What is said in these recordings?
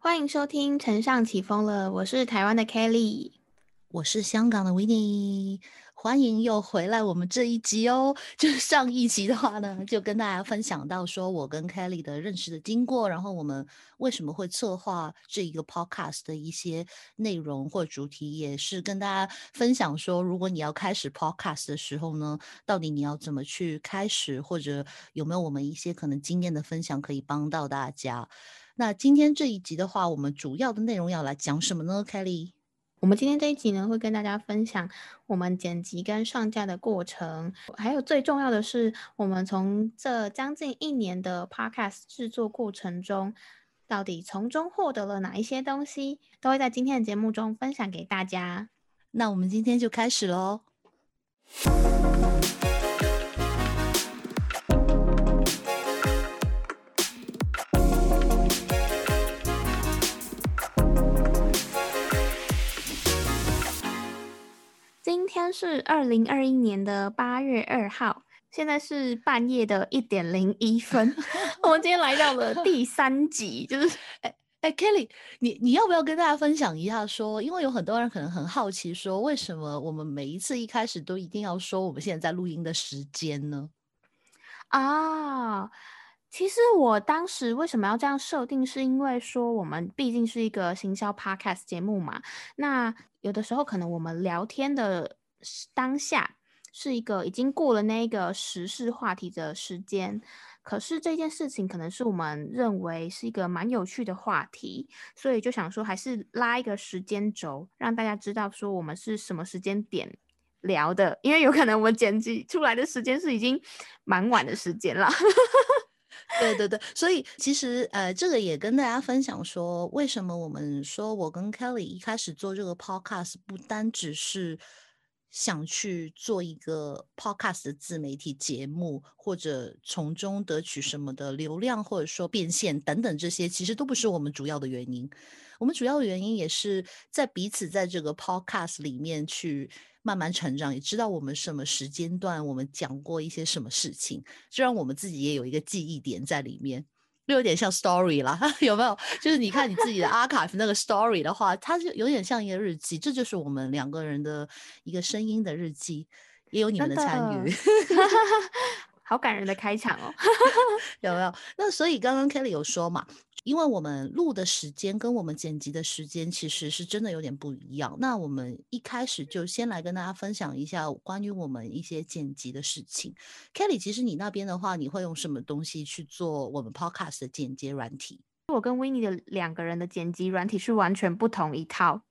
欢迎收听《城上起风了》，我是台湾的 Kelly，我是香港的 w i n n e 欢迎又回来我们这一集哦。就是上一集的话呢，就跟大家分享到说我跟 Kelly 的认识的经过，然后我们为什么会策划这一个 Podcast 的一些内容或主题，也是跟大家分享说，如果你要开始 Podcast 的时候呢，到底你要怎么去开始，或者有没有我们一些可能经验的分享可以帮到大家。那今天这一集的话，我们主要的内容要来讲什么呢？Kelly，我们今天这一集呢，会跟大家分享我们剪辑跟上架的过程，还有最重要的是，我们从这将近一年的 Podcast 制作过程中，到底从中获得了哪一些东西，都会在今天的节目中分享给大家。那我们今天就开始喽。天是二零二一年的八月二号，现在是半夜的一点零一分。我们今天来到了第三集，就是 哎哎，Kelly，你你要不要跟大家分享一下？说，因为有很多人可能很好奇，说为什么我们每一次一开始都一定要说我们现在在录音的时间呢？啊，其实我当时为什么要这样设定，是因为说我们毕竟是一个行销 Podcast 节目嘛，那有的时候可能我们聊天的。当下是一个已经过了那个时事话题的时间，可是这件事情可能是我们认为是一个蛮有趣的话题，所以就想说还是拉一个时间轴，让大家知道说我们是什么时间点聊的，因为有可能我们剪辑出来的时间是已经蛮晚的时间了。对对对，所以其实呃，这个也跟大家分享说，为什么我们说我跟 Kelly 一开始做这个 Podcast 不单只是。想去做一个 podcast 的自媒体节目，或者从中得取什么的流量，或者说变现等等，这些其实都不是我们主要的原因。我们主要的原因也是在彼此在这个 podcast 里面去慢慢成长，也知道我们什么时间段我们讲过一些什么事情，就让我们自己也有一个记忆点在里面。就有点像 story 啦，有没有？就是你看你自己的 archive 那个 story 的话，它就有点像一个日记，这就是我们两个人的一个声音的日记，也有你们的参与。好感人的开场哦，有没有？那所以刚刚 Kelly 有说嘛，因为我们录的时间跟我们剪辑的时间其实是真的有点不一样。那我们一开始就先来跟大家分享一下关于我们一些剪辑的事情。Kelly，其实你那边的话，你会用什么东西去做我们 Podcast 的剪接软体？我跟 w i n n e 的两个人的剪辑软体是完全不同一套。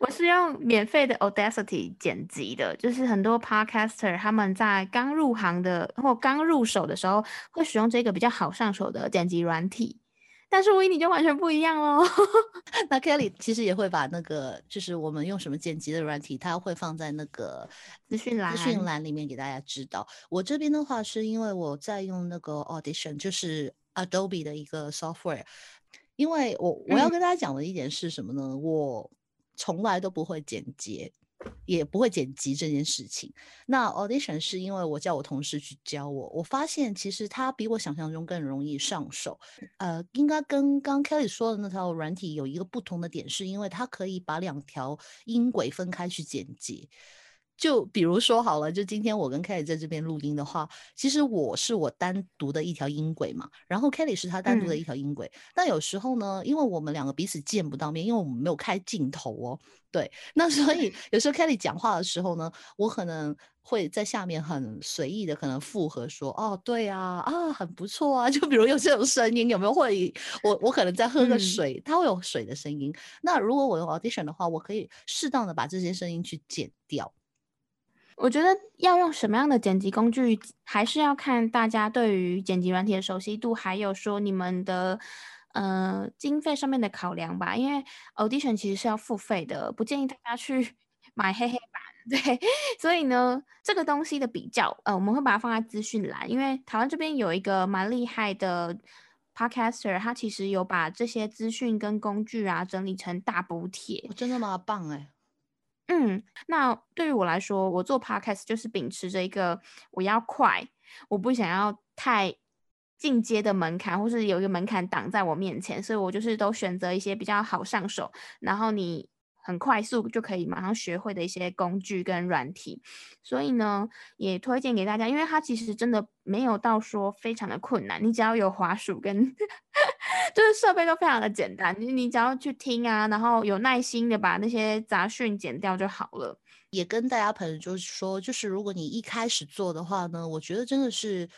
我是用免费的 Audacity 剪辑的，就是很多 Podcaster 他们在刚入行的或刚入手的时候会使用这个比较好上手的剪辑软体，但是 n n 就完全不一样喽。那 Kelly 其实也会把那个就是我们用什么剪辑的软体，它会放在那个资讯栏资讯栏里面给大家知道。我这边的话是因为我在用那个 Audition，就是 Adobe 的一个 software，因为我我要跟大家讲的一点是什么呢？我从来都不会剪接，也不会剪辑这件事情。那 audition 是因为我叫我同事去教我，我发现其实它比我想象中更容易上手。呃，应该跟刚 Kelly 说的那套软体有一个不同的点，是因为它可以把两条音轨分开去剪辑。就比如说好了，就今天我跟 Kelly 在这边录音的话，其实我是我单独的一条音轨嘛，然后 Kelly 是他单独的一条音轨。但有时候呢，因为我们两个彼此见不到面，因为我们没有开镜头哦，对，那所以 有时候 Kelly 讲话的时候呢，我可能会在下面很随意的可能附和说，哦，对啊，啊，很不错啊，就比如有这种声音，有没有？会我我可能在喝个水，它会有水的声音。那如果我用 Audition 的话，我可以适当的把这些声音去剪掉。我觉得要用什么样的剪辑工具，还是要看大家对于剪辑软体的熟悉度，还有说你们的呃经费上面的考量吧。因为 Audition 其实是要付费的，不建议大家去 买黑黑版。对，所以呢，这个东西的比较，呃，我们会把它放在资讯栏。因为台湾这边有一个蛮厉害的 Podcaster，他其实有把这些资讯跟工具啊整理成大补帖。真的吗？棒哎！嗯，那对于我来说，我做 podcast 就是秉持着一个我要快，我不想要太进阶的门槛，或是有一个门槛挡在我面前，所以我就是都选择一些比较好上手，然后你很快速就可以马上学会的一些工具跟软体。所以呢，也推荐给大家，因为它其实真的没有到说非常的困难，你只要有滑鼠跟 就是设备都非常的简单，你你只要去听啊，然后有耐心的把那些杂讯剪掉就好了。也跟大家朋友就是说，就是如果你一开始做的话呢，我觉得真的是。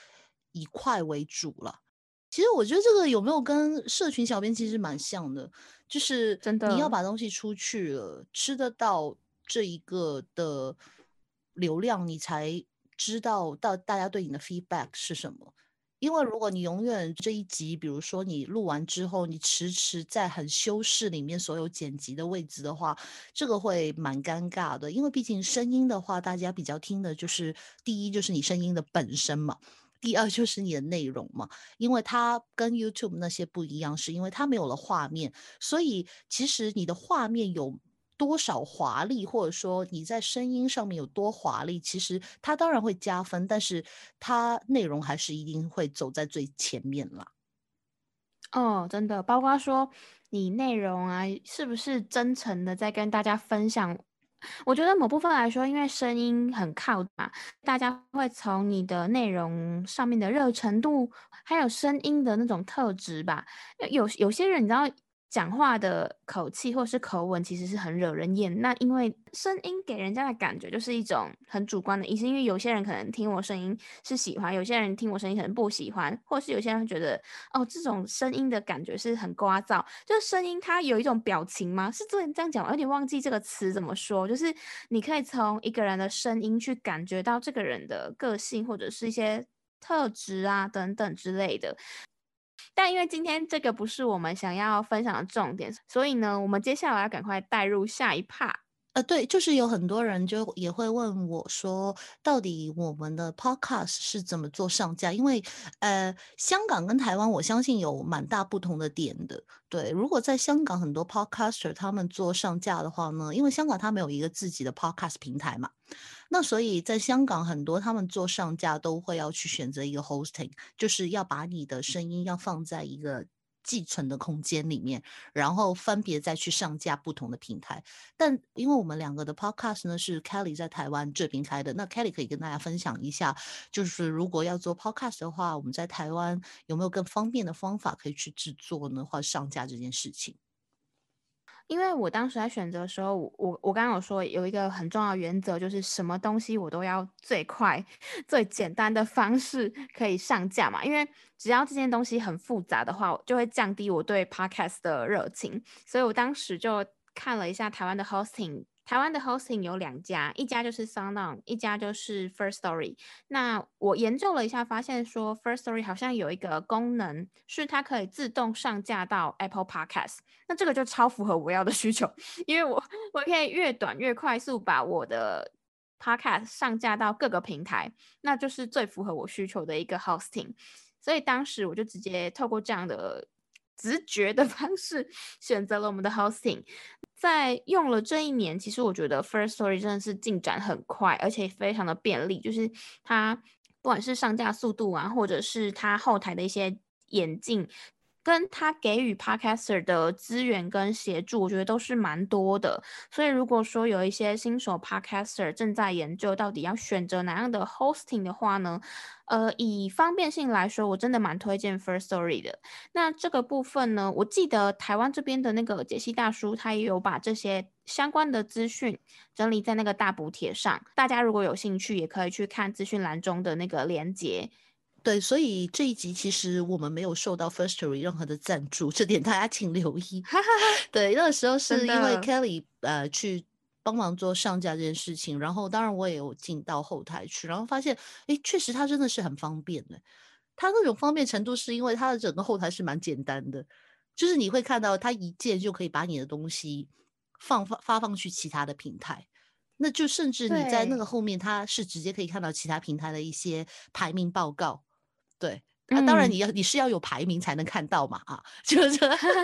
以快为主了，其实我觉得这个有没有跟社群小编其实蛮像的，就是真的你要把东西出去了，吃得到这一个的流量，你才知道到大家对你的 feedback 是什么。因为如果你永远这一集，比如说你录完之后，你迟迟在很修饰里面所有剪辑的位置的话，这个会蛮尴尬的。因为毕竟声音的话，大家比较听的就是第一就是你声音的本身嘛。第二就是你的内容嘛，因为它跟 YouTube 那些不一样，是因为它没有了画面，所以其实你的画面有多少华丽，或者说你在声音上面有多华丽，其实它当然会加分，但是它内容还是一定会走在最前面啦。哦，真的，包括说你内容啊，是不是真诚的在跟大家分享？我觉得某部分来说，因为声音很靠嘛，大家会从你的内容上面的热程度，还有声音的那种特质吧。有有些人，你知道。讲话的口气或是口吻其实是很惹人厌。那因为声音给人家的感觉就是一种很主观的意思。因为有些人可能听我声音是喜欢，有些人听我声音可能不喜欢，或是有些人觉得哦这种声音的感觉是很聒噪。就是声音它有一种表情吗？是这这样讲，有点忘记这个词怎么说。就是你可以从一个人的声音去感觉到这个人的个性或者是一些特质啊等等之类的。但因为今天这个不是我们想要分享的重点，所以呢，我们接下来要赶快带入下一趴。对，就是有很多人就也会问我说，到底我们的 podcast 是怎么做上架？因为呃，香港跟台湾，我相信有蛮大不同的点的。对，如果在香港很多 podcaster 他们做上架的话呢，因为香港他们有一个自己的 podcast 平台嘛。那所以，在香港很多他们做上架都会要去选择一个 hosting，就是要把你的声音要放在一个寄存的空间里面，然后分别再去上架不同的平台。但因为我们两个的 podcast 呢是 Kelly 在台湾这边开的，那 Kelly 可以跟大家分享一下，就是如果要做 podcast 的话，我们在台湾有没有更方便的方法可以去制作呢，或上架这件事情？因为我当时在选择的时候，我我刚刚有说有一个很重要原则，就是什么东西我都要最快、最简单的方式可以上架嘛。因为只要这件东西很复杂的话，就会降低我对 podcast 的热情。所以我当时就看了一下台湾的 hosting。台湾的 hosting 有两家，一家就是 SoundOn，一家就是 First Story。那我研究了一下，发现说 First Story 好像有一个功能，是它可以自动上架到 Apple Podcast。那这个就超符合我要的需求，因为我我可以越短越快速把我的 Podcast 上架到各个平台，那就是最符合我需求的一个 hosting。所以当时我就直接透过这样的直觉的方式 选择了我们的 hosting。在用了这一年，其实我觉得 First Story 真的是进展很快，而且非常的便利。就是它不管是上架速度啊，或者是它后台的一些眼镜，跟它给予 Podcaster 的资源跟协助，我觉得都是蛮多的。所以如果说有一些新手 Podcaster 正在研究到底要选择哪样的 Hosting 的话呢？呃，以方便性来说，我真的蛮推荐 First Story 的。那这个部分呢，我记得台湾这边的那个解析大叔，他也有把这些相关的资讯整理在那个大补帖上。大家如果有兴趣，也可以去看资讯栏中的那个连接。对，所以这一集其实我们没有受到 First Story 任何的赞助，这点大家请留意。对，那个时候是因为 Kelly 呃去。帮忙做上架这件事情，然后当然我也有进到后台去，然后发现，哎，确实它真的是很方便的。它那种方便程度是因为它的整个后台是蛮简单的，就是你会看到它一键就可以把你的东西放放发放去其他的平台，那就甚至你在那个后面，它是直接可以看到其他平台的一些排名报告，对。那当然，你要你是要有排名才能看到嘛啊，就是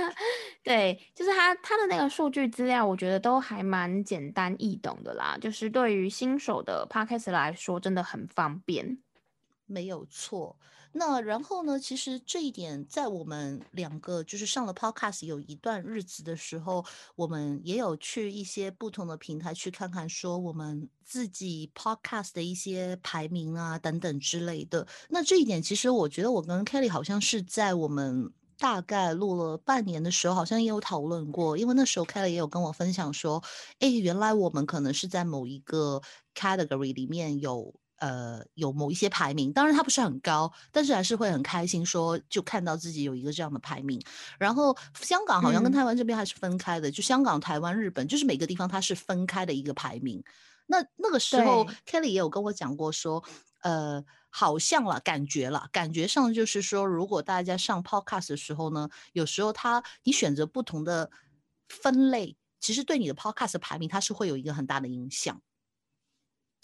对，就是他他的那个数据资料，我觉得都还蛮简单易懂的啦，就是对于新手的 podcast 来说，真的很方便。没有错。那然后呢？其实这一点在我们两个就是上了 Podcast 有一段日子的时候，我们也有去一些不同的平台去看看，说我们自己 Podcast 的一些排名啊等等之类的。那这一点其实我觉得我跟 Kelly 好像是在我们大概录了半年的时候，好像也有讨论过，因为那时候 Kelly 也有跟我分享说，哎，原来我们可能是在某一个 category 里面有。呃，有某一些排名，当然它不是很高，但是还是会很开心，说就看到自己有一个这样的排名。然后香港好像跟台湾这边还是分开的，就香港、台湾、日本，就是每个地方它是分开的一个排名。那那个时候，Kelly 也有跟我讲过，说呃，好像了，感觉了，感觉上就是说，如果大家上 Podcast 的时候呢，有时候它你选择不同的分类，其实对你的 Podcast 排名它是会有一个很大的影响。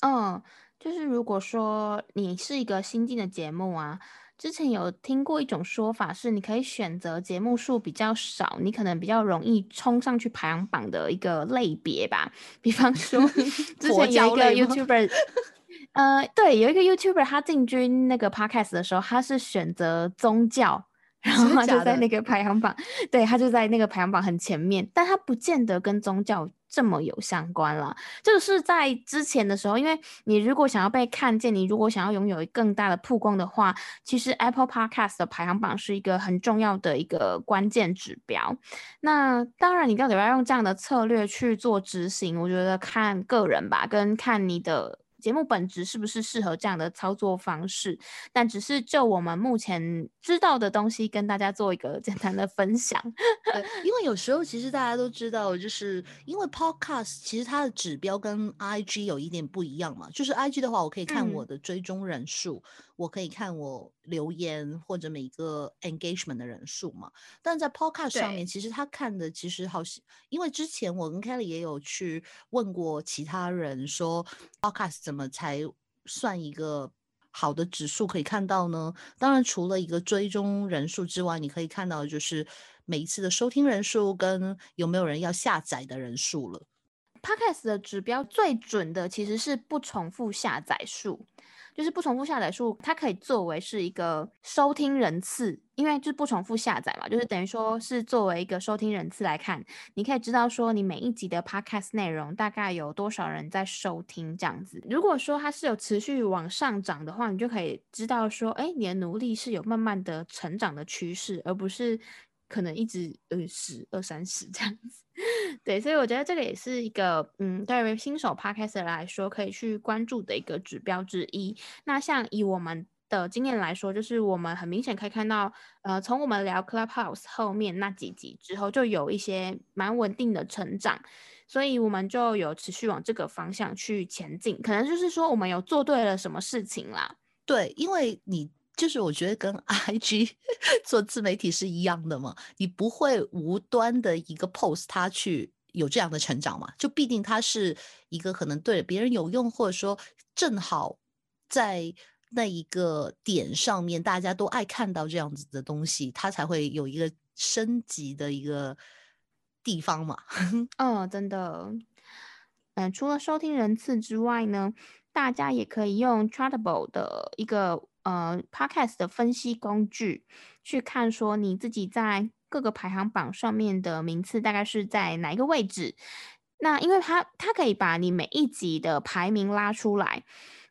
嗯。就是如果说你是一个新进的节目啊，之前有听过一种说法是，你可以选择节目数比较少，你可能比较容易冲上去排行榜的一个类别吧。比方说，之前有一个 YouTuber，呃，对，有一个 YouTuber，他进军那个 Podcast 的时候，他是选择宗教。然后他就在那个排行榜，对他就在那个排行榜很前面，但他不见得跟宗教这么有相关了。这个是在之前的时候，因为你如果想要被看见，你如果想要拥有更大的曝光的话，其实 Apple Podcast 的排行榜是一个很重要的一个关键指标。那当然，你到底要用这样的策略去做执行，我觉得看个人吧，跟看你的。节目本质是不是适合这样的操作方式？但只是就我们目前知道的东西，跟大家做一个 简单的分享。因为有时候其实大家都知道，就是因为 Podcast 其实它的指标跟 IG 有一点不一样嘛。就是 IG 的话，我可以看我的追踪人数。我可以看我留言或者每一个 engagement 的人数嘛，但在 podcast 上面，其实他看的其实好像，因为之前我跟 Kelly 也有去问过其他人说 podcast 怎怎么才算一个好的指数可以看到呢？当然，除了一个追踪人数之外，你可以看到就是每一次的收听人数跟有没有人要下载的人数了。podcast 的指标最准的其实是不重复下载数。就是不重复下载数，它可以作为是一个收听人次，因为就是不重复下载嘛，就是等于说是作为一个收听人次来看，你可以知道说你每一集的 podcast 内容大概有多少人在收听这样子。如果说它是有持续往上涨的话，你就可以知道说，哎，你的努力是有慢慢的成长的趋势，而不是。可能一直呃十二三十这样子，对，所以我觉得这个也是一个嗯，对于新手 podcast 来说可以去关注的一个指标之一。那像以我们的经验来说，就是我们很明显可以看到，呃，从我们聊 Clubhouse 后面那几集之后，就有一些蛮稳定的成长，所以我们就有持续往这个方向去前进。可能就是说我们有做对了什么事情啦。对，因为你。就是我觉得跟 I G 做自媒体是一样的嘛，你不会无端的一个 post 它去有这样的成长嘛？就必定它是一个可能对别人有用，或者说正好在那一个点上面大家都爱看到这样子的东西，它才会有一个升级的一个地方嘛。哦，真的。嗯，除了收听人次之外呢，大家也可以用 Chartable 的一个。呃，Podcast 的分析工具去看，说你自己在各个排行榜上面的名次大概是在哪一个位置？那因为它它可以把你每一集的排名拉出来。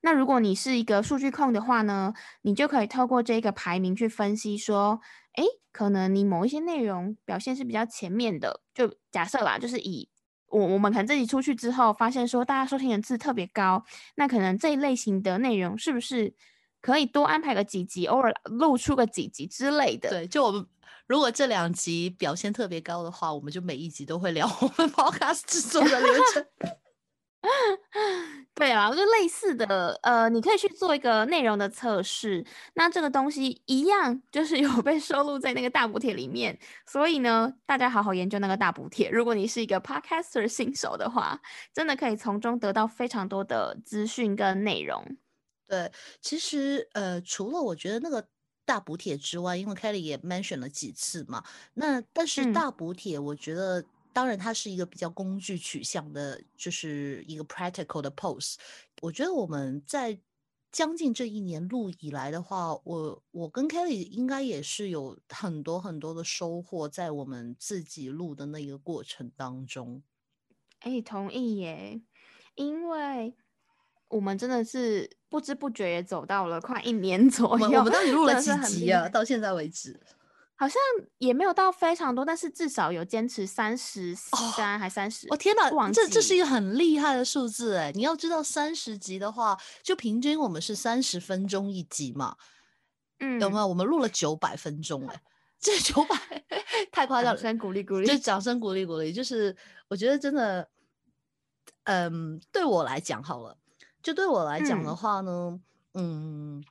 那如果你是一个数据控的话呢，你就可以透过这个排名去分析说，哎，可能你某一些内容表现是比较前面的。就假设啦，就是以我我们可能这集出去之后，发现说大家收听人次特别高，那可能这一类型的内容是不是？可以多安排个几集，偶尔露出个几集之类的。对，就我们如果这两集表现特别高的话，我们就每一集都会聊 我们 podcast 制作的流程。对啊，就类似的，呃，你可以去做一个内容的测试。那这个东西一样，就是有被收录在那个大补贴里面。所以呢，大家好好研究那个大补贴。如果你是一个 podcaster 新手的话，真的可以从中得到非常多的资讯跟内容。对，其实呃，除了我觉得那个大补贴之外，因为 Kelly 也 mention 了几次嘛，那但是大补贴，我觉得当然它是一个比较工具取向的，就是一个 practical 的 pose。我觉得我们在将近这一年录以来的话，我我跟 Kelly 应该也是有很多很多的收获，在我们自己录的那个过程当中。哎，同意耶，因为我们真的是不知不觉也走到了快一年 左右。我们到底录了几集啊？到现在为止，好像也没有到非常多，但是至少有坚持三十三还三十。我天哪，这这是一个很厉害的数字哎！你要知道，三十集的话，就平均我们是三十分钟一集嘛。嗯，有没有？我们录了九百分钟哎，这九百 太夸张了！掌声鼓励鼓励，就掌声鼓励鼓励，就是我觉得真的。嗯，对我来讲好了，就对我来讲的话呢，嗯，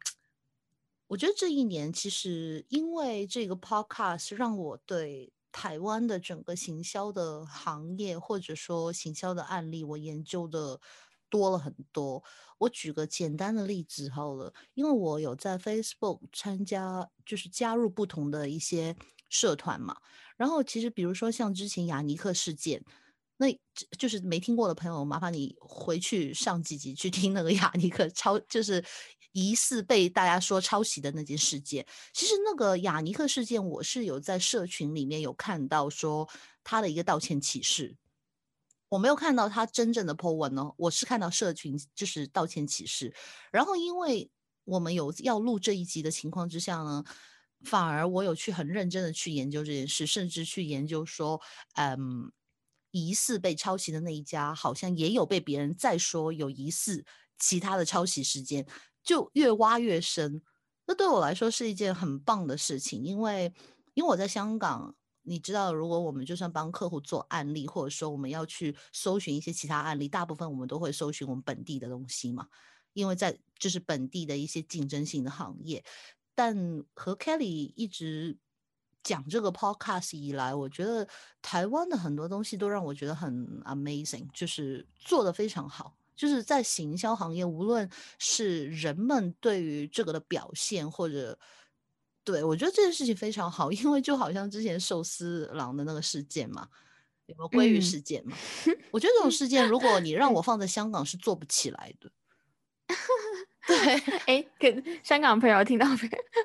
我觉得这一年其实因为这个 podcast 让我对台湾的整个行销的行业或者说行销的案例，我研究的多了很多。我举个简单的例子好了，因为我有在 Facebook 参加，就是加入不同的一些社团嘛，然后其实比如说像之前雅尼克事件。那就是没听过的朋友，麻烦你回去上几集去听那个雅尼克抄，就是疑似被大家说抄袭的那件事件。其实那个雅尼克事件，我是有在社群里面有看到说他的一个道歉启事，我没有看到他真正的 po 文哦，我是看到社群就是道歉启事。然后因为我们有要录这一集的情况之下呢，反而我有去很认真的去研究这件事，甚至去研究说，嗯。疑似被抄袭的那一家，好像也有被别人再说有疑似其他的抄袭事件，就越挖越深。那对我来说是一件很棒的事情，因为因为我在香港，你知道，如果我们就算帮客户做案例，或者说我们要去搜寻一些其他案例，大部分我们都会搜寻我们本地的东西嘛，因为在就是本地的一些竞争性的行业。但和 Kelly 一直。讲这个 podcast 以来，我觉得台湾的很多东西都让我觉得很 amazing，就是做的非常好。就是在行销行业，无论是人们对于这个的表现，或者对我觉得这件事情非常好，因为就好像之前寿司郎的那个事件嘛，有没有鲑鱼事件嘛？我觉得这种事件，如果你让我放在香港是做不起来的。对，哎，跟香港朋友听到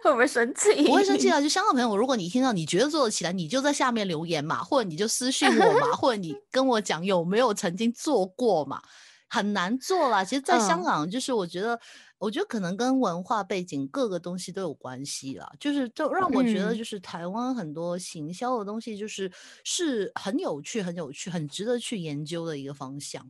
会不会生气？不会生气啊！就香港朋友，如果你听到你觉得做得起来，你就在下面留言嘛，或者你就私信我嘛，或者你跟我讲有没有曾经做过嘛？很难做啦。其实，在香港，就是我觉得，我觉得可能跟文化背景各个东西都有关系啦。就是就让我觉得，就是台湾很多行销的东西，就是是很有趣、很有趣、很值得去研究的一个方向。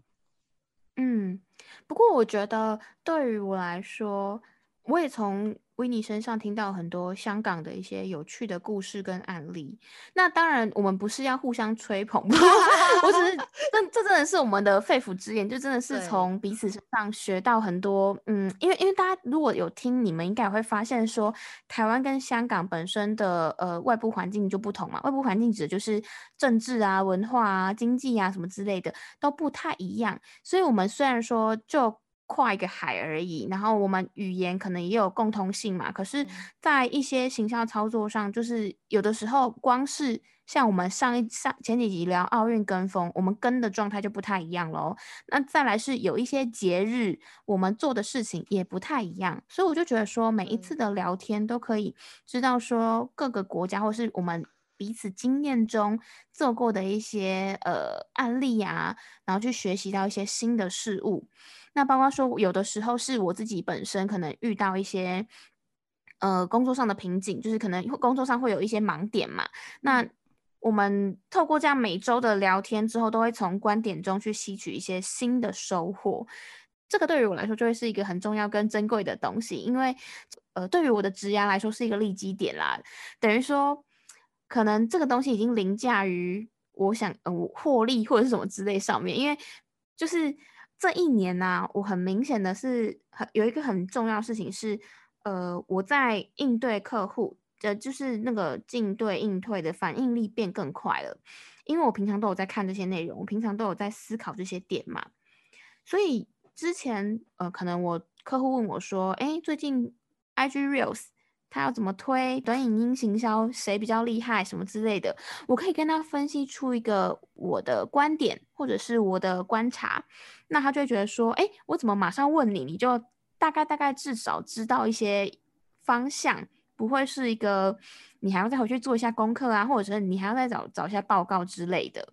嗯，不过我觉得对于我来说，我也从。维尼身上听到很多香港的一些有趣的故事跟案例。那当然，我们不是要互相吹捧，我只是，这这真的是我们的肺腑之言，就真的是从彼此身上学到很多。嗯，因为因为大家如果有听，你们应该会发现说，台湾跟香港本身的呃外部环境就不同嘛。外部环境指的就是政治啊、文化啊、经济啊什么之类的都不太一样。所以，我们虽然说就。跨一个海而已，然后我们语言可能也有共通性嘛。可是，在一些形象操作上，就是有的时候，光是像我们上一上前几集聊奥运跟风，我们跟的状态就不太一样喽。那再来是有一些节日，我们做的事情也不太一样。所以我就觉得说，每一次的聊天都可以知道说各个国家或是我们彼此经验中做过的一些呃案例啊，然后去学习到一些新的事物。那包括说，有的时候是我自己本身可能遇到一些，呃，工作上的瓶颈，就是可能工作上会有一些盲点嘛。那我们透过这样每周的聊天之后，都会从观点中去吸取一些新的收获。这个对于我来说就会是一个很重要跟珍贵的东西，因为呃，对于我的职涯来说是一个利基点啦。等于说，可能这个东西已经凌驾于我想呃获利或者是什么之类上面，因为就是。这一年呢，我很明显的是很有一个很重要事情是，呃，我在应对客户的，就是那个进对应退的反应力变更快了，因为我平常都有在看这些内容，我平常都有在思考这些点嘛，所以之前呃，可能我客户问我说，哎，最近 IG Reels。他要怎么推短影音行销，谁比较厉害，什么之类的，我可以跟他分析出一个我的观点或者是我的观察，那他就会觉得说，哎，我怎么马上问你，你就大概大概至少知道一些方向，不会是一个你还要再回去做一下功课啊，或者是你还要再找找一下报告之类的。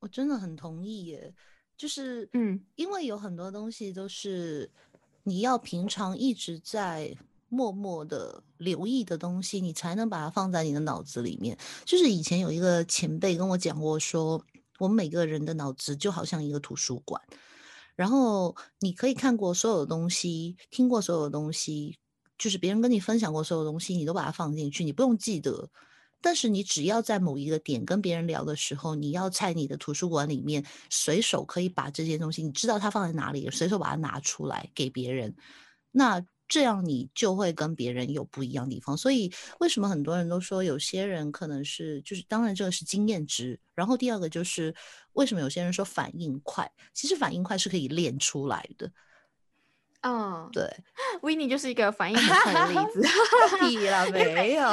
我真的很同意耶，就是嗯，因为有很多东西都是你要平常一直在默默的留意的东西，你才能把它放在你的脑子里面。就是以前有一个前辈跟我讲过，说我们每个人的脑子就好像一个图书馆，然后你可以看过所有的东西，听过所有的东西，就是别人跟你分享过所有东西，你都把它放进去，你不用记得。但是你只要在某一个点跟别人聊的时候，你要在你的图书馆里面随手可以把这些东西，你知道它放在哪里，随手把它拿出来给别人，那这样你就会跟别人有不一样的地方。所以为什么很多人都说有些人可能是就是，当然这个是经验值。然后第二个就是为什么有些人说反应快，其实反应快是可以练出来的。嗯，对，维尼就是一个反应很快的例子。屁了，没有。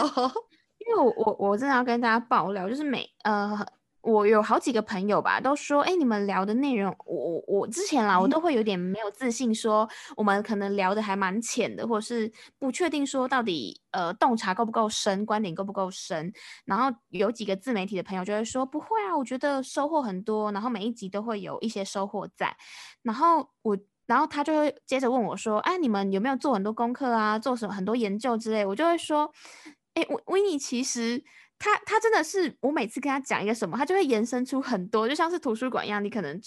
因为我我我真的要跟大家爆料，就是每呃，我有好几个朋友吧，都说，哎，你们聊的内容，我我我之前啦，我都会有点没有自信，说我们可能聊的还蛮浅的，或者是不确定说到底呃洞察够不够深，观点够不够深。然后有几个自媒体的朋友就会说，不会啊，我觉得收获很多，然后每一集都会有一些收获在。然后我，然后他就会接着问我说，哎，你们有没有做很多功课啊，做什么很多研究之类？我就会说。哎，维维尼其实他他真的是，我每次跟他讲一个什么，他就会延伸出很多，就像是图书馆一样，你可能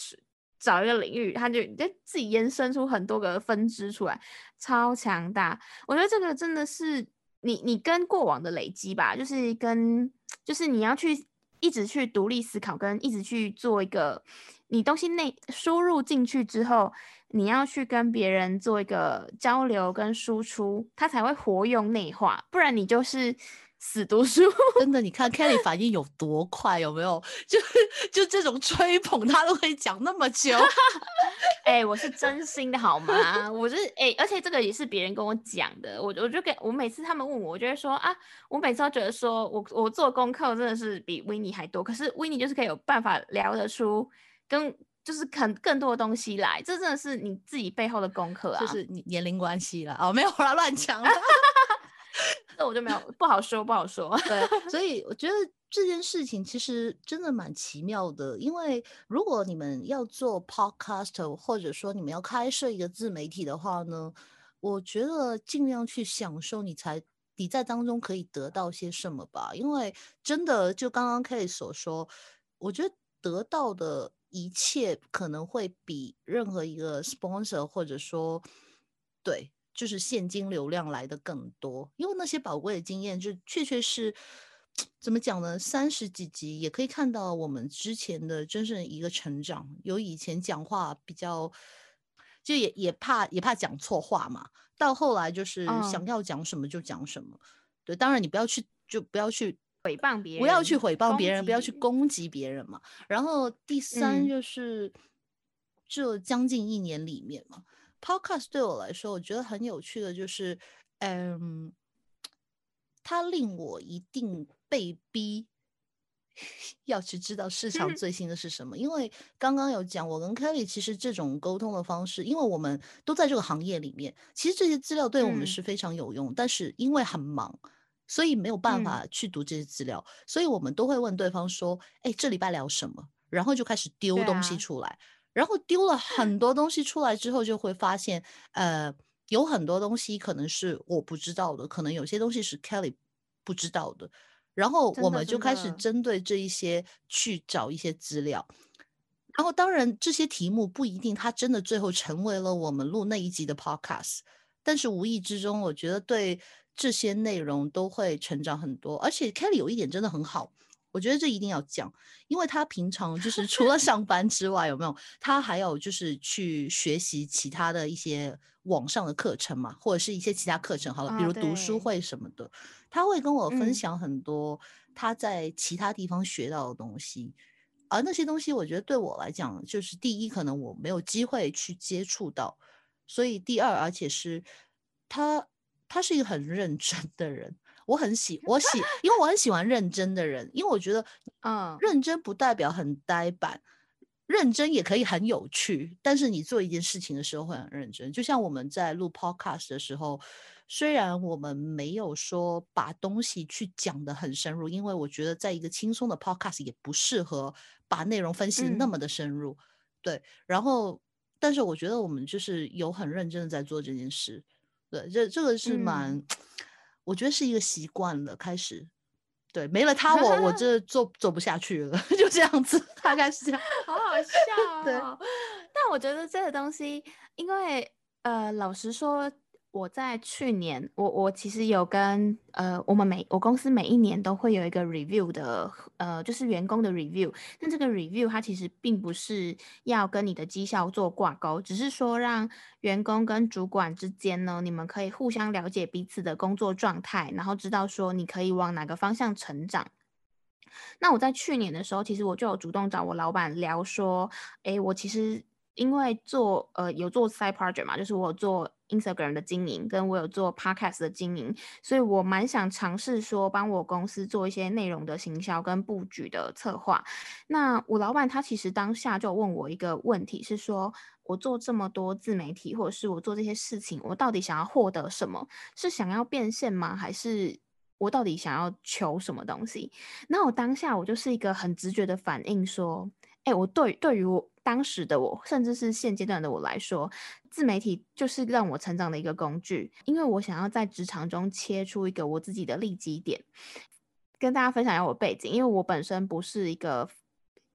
找一个领域，他就就自己延伸出很多个分支出来，超强大。我觉得这个真的是你你跟过往的累积吧，就是跟就是你要去一直去独立思考，跟一直去做一个你东西内输入进去之后。你要去跟别人做一个交流跟输出，他才会活用内化，不然你就是死读书。真的，你看 Kelly 反应有多快，有没有？就就这种吹捧，他都可以讲那么久。哎，我是真心的好吗？我是哎，而且这个也是别人跟我讲的。我我就给我每次他们问我，我就会说啊，我每次都觉得说我我做功课真的是比 w i n n i e 还多，可是 w i n n i e 就是可以有办法聊得出跟。就是肯更多的东西来，这真的是你自己背后的功课啊！就是你年龄关系了哦，没有啦，乱讲了，那我就没有不好说，不好说。对，所 以我觉得这件事情其实真的蛮奇妙的，因为如果你们要做 podcast，或者说你们要开设一个自媒体的话呢，我觉得尽量去享受，你才你在当中可以得到些什么吧。因为真的就刚刚 K 所说，我觉得得到的。一切可能会比任何一个 sponsor 或者说对，就是现金流量来的更多，因为那些宝贵的经验，就确确是怎么讲呢？三十几集也可以看到我们之前的真正一个成长。有以前讲话比较，就也也怕也怕讲错话嘛，到后来就是想要讲什么就讲什么。对，当然你不要去，就不要去。诽谤别人，不要去诽谤别人，不要去攻击别人嘛。然后第三就是，这将近一年里面嘛，Podcast 对我来说，我觉得很有趣的就是，嗯，它令我一定被逼 要去知道市场最新的是什么。因为刚刚有讲，我跟 Kelly 其实这种沟通的方式，因为我们都在这个行业里面，其实这些资料对我们是非常有用，但是因为很忙。所以没有办法去读这些资料，所以我们都会问对方说：“哎，这礼拜聊什么？”然后就开始丢东西出来，然后丢了很。多东西出来之后，就会发现，呃，有很多东西可能是我不知道的，可能有些东西是 Kelly 不知道的，然后我们就开始针对这一些去找一些资料，然后当然这些题目不一定它真的最后成为了我们录那一集的 Podcast，但是无意之中，我觉得对。这些内容都会成长很多，而且 Kelly 有一点真的很好，我觉得这一定要讲，因为他平常就是 除了上班之外，有没有他还有就是去学习其他的一些网上的课程嘛，或者是一些其他课程，好了，比如读书会什么的，他会跟我分享很多他在其他地方学到的东西，而那些东西我觉得对我来讲，就是第一，可能我没有机会去接触到，所以第二，而且是他。他是一个很认真的人，我很喜我喜，因为我很喜欢认真的人，因为我觉得，嗯，认真不代表很呆板，认真也可以很有趣，但是你做一件事情的时候会很认真。就像我们在录 podcast 的时候，虽然我们没有说把东西去讲的很深入，因为我觉得在一个轻松的 podcast 也不适合把内容分析那么的深入。对，然后，但是我觉得我们就是有很认真的在做这件事。对，这这个是蛮，我觉得是一个习惯了开始。对，没了他，我我 这做做不下去了，就这样子，大概是这样，好好 笑。对，但我觉得这个东西，因为呃，老实说。我在去年，我我其实有跟呃，我们每我公司每一年都会有一个 review 的，呃，就是员工的 review。但这个 review 它其实并不是要跟你的绩效做挂钩，只是说让员工跟主管之间呢，你们可以互相了解彼此的工作状态，然后知道说你可以往哪个方向成长。那我在去年的时候，其实我就有主动找我老板聊说，诶，我其实因为做呃有做 side project 嘛，就是我做。Instagram 的经营，跟我有做 Podcast 的经营，所以我蛮想尝试说帮我公司做一些内容的行销跟布局的策划。那我老板他其实当下就问我一个问题，是说我做这么多自媒体，或者是我做这些事情，我到底想要获得什么？是想要变现吗？还是我到底想要求什么东西？那我当下我就是一个很直觉的反应，说，哎，我对对于我。当时的我，甚至是现阶段的我来说，自媒体就是让我成长的一个工具，因为我想要在职场中切出一个我自己的利基点，跟大家分享一下我背景，因为我本身不是一个。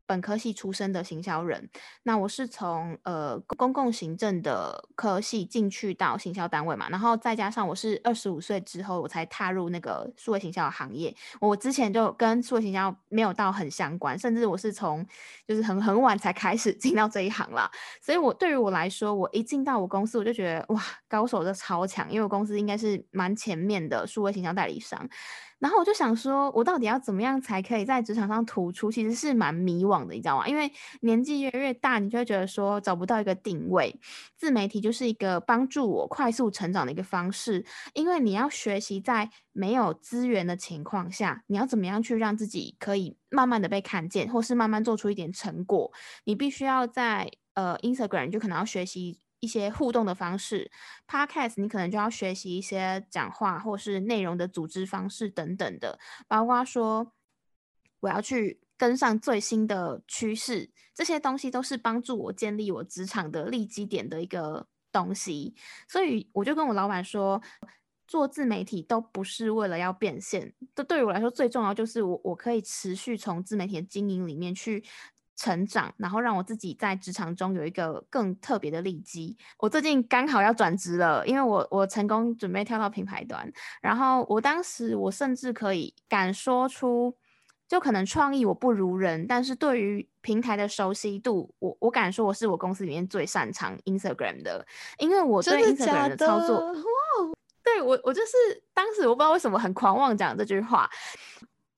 本科系出身的行销人，那我是从呃公共行政的科系进去到行销单位嘛，然后再加上我是二十五岁之后我才踏入那个数位行销的行业，我之前就跟数位行销没有到很相关，甚至我是从就是很很晚才开始 进到这一行啦，所以我对于我来说，我一进到我公司我就觉得哇，高手都超强，因为我公司应该是蛮前面的数位行销代理商。然后我就想说，我到底要怎么样才可以在职场上突出？其实是蛮迷惘的，你知道吗？因为年纪越越大，你就会觉得说找不到一个定位。自媒体就是一个帮助我快速成长的一个方式，因为你要学习在没有资源的情况下，你要怎么样去让自己可以慢慢的被看见，或是慢慢做出一点成果。你必须要在呃 Instagram 就可能要学习。一些互动的方式，Podcast 你可能就要学习一些讲话或是内容的组织方式等等的，包括说我要去跟上最新的趋势，这些东西都是帮助我建立我职场的利基点的一个东西。所以我就跟我老板说，做自媒体都不是为了要变现，这对于我来说最重要就是我我可以持续从自媒体的经营里面去。成长，然后让我自己在职场中有一个更特别的利基。我最近刚好要转职了，因为我我成功准备跳到品牌端，然后我当时我甚至可以敢说出，就可能创意我不如人，但是对于平台的熟悉度，我我敢说我是我公司里面最擅长 Instagram 的，因为我对 Instagram 的操作，哇，对我我就是当时我不知道为什么很狂妄讲这句话。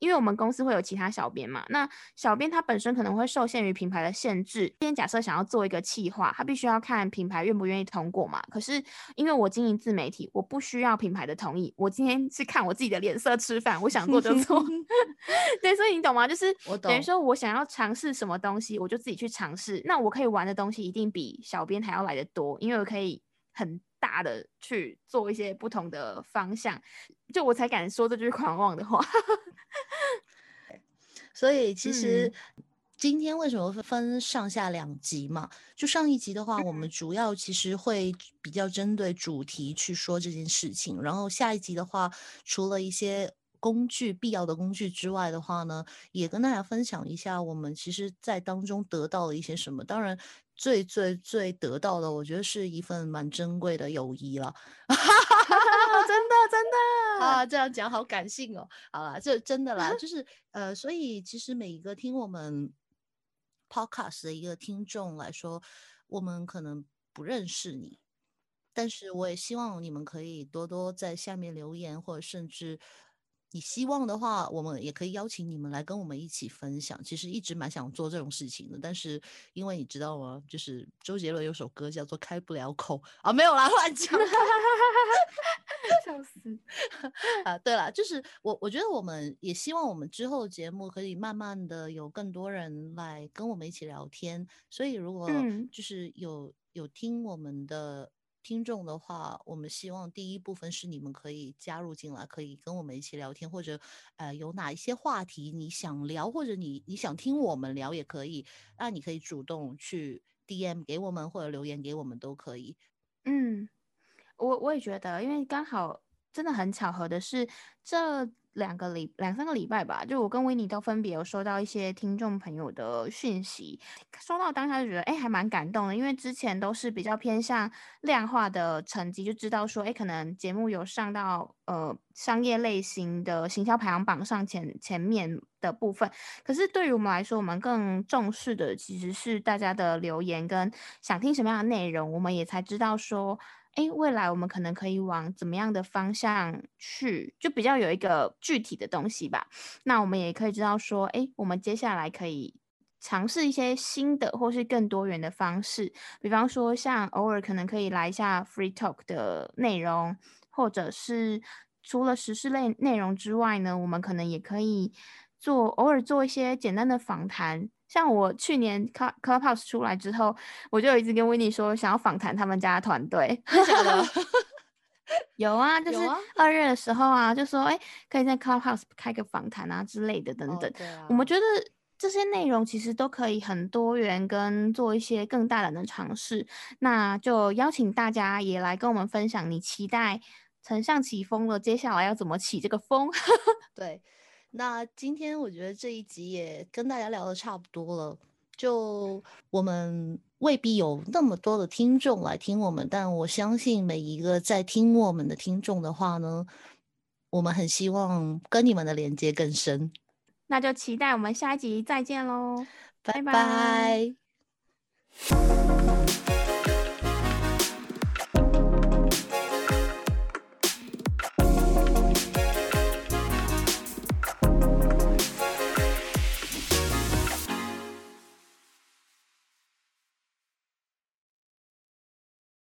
因为我们公司会有其他小编嘛，那小编他本身可能会受限于品牌的限制。今天假设想要做一个企划，他必须要看品牌愿不愿意通过嘛。可是因为我经营自媒体，我不需要品牌的同意，我今天是看我自己的脸色吃饭，我想做就做。对，所以你懂吗？就是等于说我想要尝试什么东西，我就自己去尝试。那我可以玩的东西一定比小编还要来的多，因为我可以很。大的去做一些不同的方向，就我才敢说这句狂妄的话。所以其实今天为什么分上下两集嘛？就上一集的话，我们主要其实会比较针对主题去说这件事情，然后下一集的话，除了一些工具必要的工具之外的话呢，也跟大家分享一下我们其实在当中得到了一些什么。当然。最最最得到的，我觉得是一份蛮珍贵的友谊了，真的真的啊，这样讲好感性哦。好了，这真的啦，就 是呃，所以其实每一个听我们 podcast 的一个听众来说，我们可能不认识你，但是我也希望你们可以多多在下面留言，或者甚至你希望的话，我们也可以邀请你们来跟我们一起分享。其实一直蛮想做这种事情的，但是因为你知道吗？就是周杰伦有首歌叫做《开不了口》啊，没有啦，乱讲，笑死啊！对了，就是我我觉得我们也希望我们之后节目可以慢慢的有更多人来跟我们一起聊天。所以如果就是有有听我们的。听众的话，我们希望第一部分是你们可以加入进来，可以跟我们一起聊天，或者呃有哪一些话题你想聊，或者你你想听我们聊也可以，那你可以主动去 DM 给我们或者留言给我们都可以。嗯，我我也觉得，因为刚好真的很巧合的是这。两个礼两三个礼拜吧，就我跟维尼都分别有收到一些听众朋友的讯息，收到当下就觉得哎还蛮感动的，因为之前都是比较偏向量化的成绩，就知道说哎可能节目有上到呃商业类型的行销排行榜上前前面的部分，可是对于我们来说，我们更重视的其实是大家的留言跟想听什么样的内容，我们也才知道说。哎，未来我们可能可以往怎么样的方向去，就比较有一个具体的东西吧。那我们也可以知道说，哎，我们接下来可以尝试一些新的或是更多元的方式，比方说像偶尔可能可以来一下 free talk 的内容，或者是除了实事类内容之外呢，我们可能也可以做偶尔做一些简单的访谈。像我去年 Club Clubhouse 出来之后，我就一直跟 w i n n e 说想要访谈他们家的团队。有啊，就是二月的时候啊，就说哎，可以在 Clubhouse 开个访谈啊之类的等等。我们觉得这些内容其实都可以很多元，跟做一些更大胆的尝试。那就邀请大家也来跟我们分享，你期待丞相起风了，接下来要怎么起这个风？对。那今天我觉得这一集也跟大家聊的差不多了，就我们未必有那么多的听众来听我们，但我相信每一个在听我们的听众的话呢，我们很希望跟你们的连接更深。那就期待我们下一集再见喽，拜拜。